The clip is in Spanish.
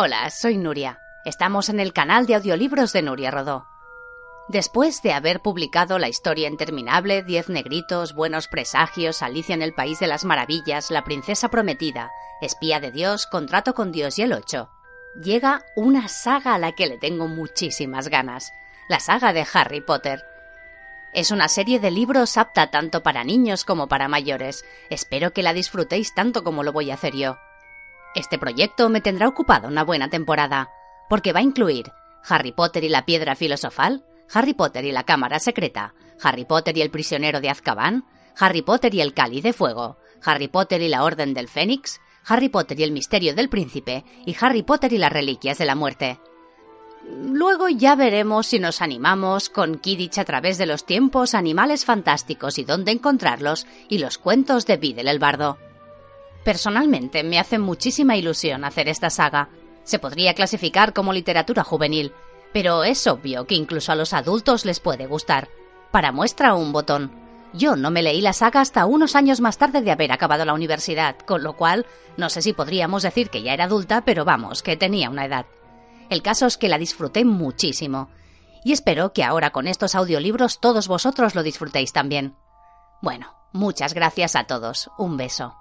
Hola, soy Nuria. Estamos en el canal de audiolibros de Nuria Rodó. Después de haber publicado la historia interminable, Diez Negritos, Buenos Presagios, Alicia en el País de las Maravillas, La Princesa Prometida, Espía de Dios, Contrato con Dios y el Ocho, llega una saga a la que le tengo muchísimas ganas, la saga de Harry Potter. Es una serie de libros apta tanto para niños como para mayores. Espero que la disfrutéis tanto como lo voy a hacer yo. Este proyecto me tendrá ocupado una buena temporada, porque va a incluir Harry Potter y la Piedra Filosofal, Harry Potter y la Cámara Secreta, Harry Potter y el Prisionero de Azkaban, Harry Potter y el Cáliz de Fuego, Harry Potter y la Orden del Fénix, Harry Potter y el Misterio del Príncipe y Harry Potter y las Reliquias de la Muerte. Luego ya veremos si nos animamos con Kidditch a través de los tiempos, animales fantásticos y dónde encontrarlos y los cuentos de Videl el Bardo. Personalmente me hace muchísima ilusión hacer esta saga. Se podría clasificar como literatura juvenil, pero es obvio que incluso a los adultos les puede gustar. Para muestra un botón. Yo no me leí la saga hasta unos años más tarde de haber acabado la universidad, con lo cual no sé si podríamos decir que ya era adulta, pero vamos, que tenía una edad. El caso es que la disfruté muchísimo. Y espero que ahora con estos audiolibros todos vosotros lo disfrutéis también. Bueno, muchas gracias a todos. Un beso.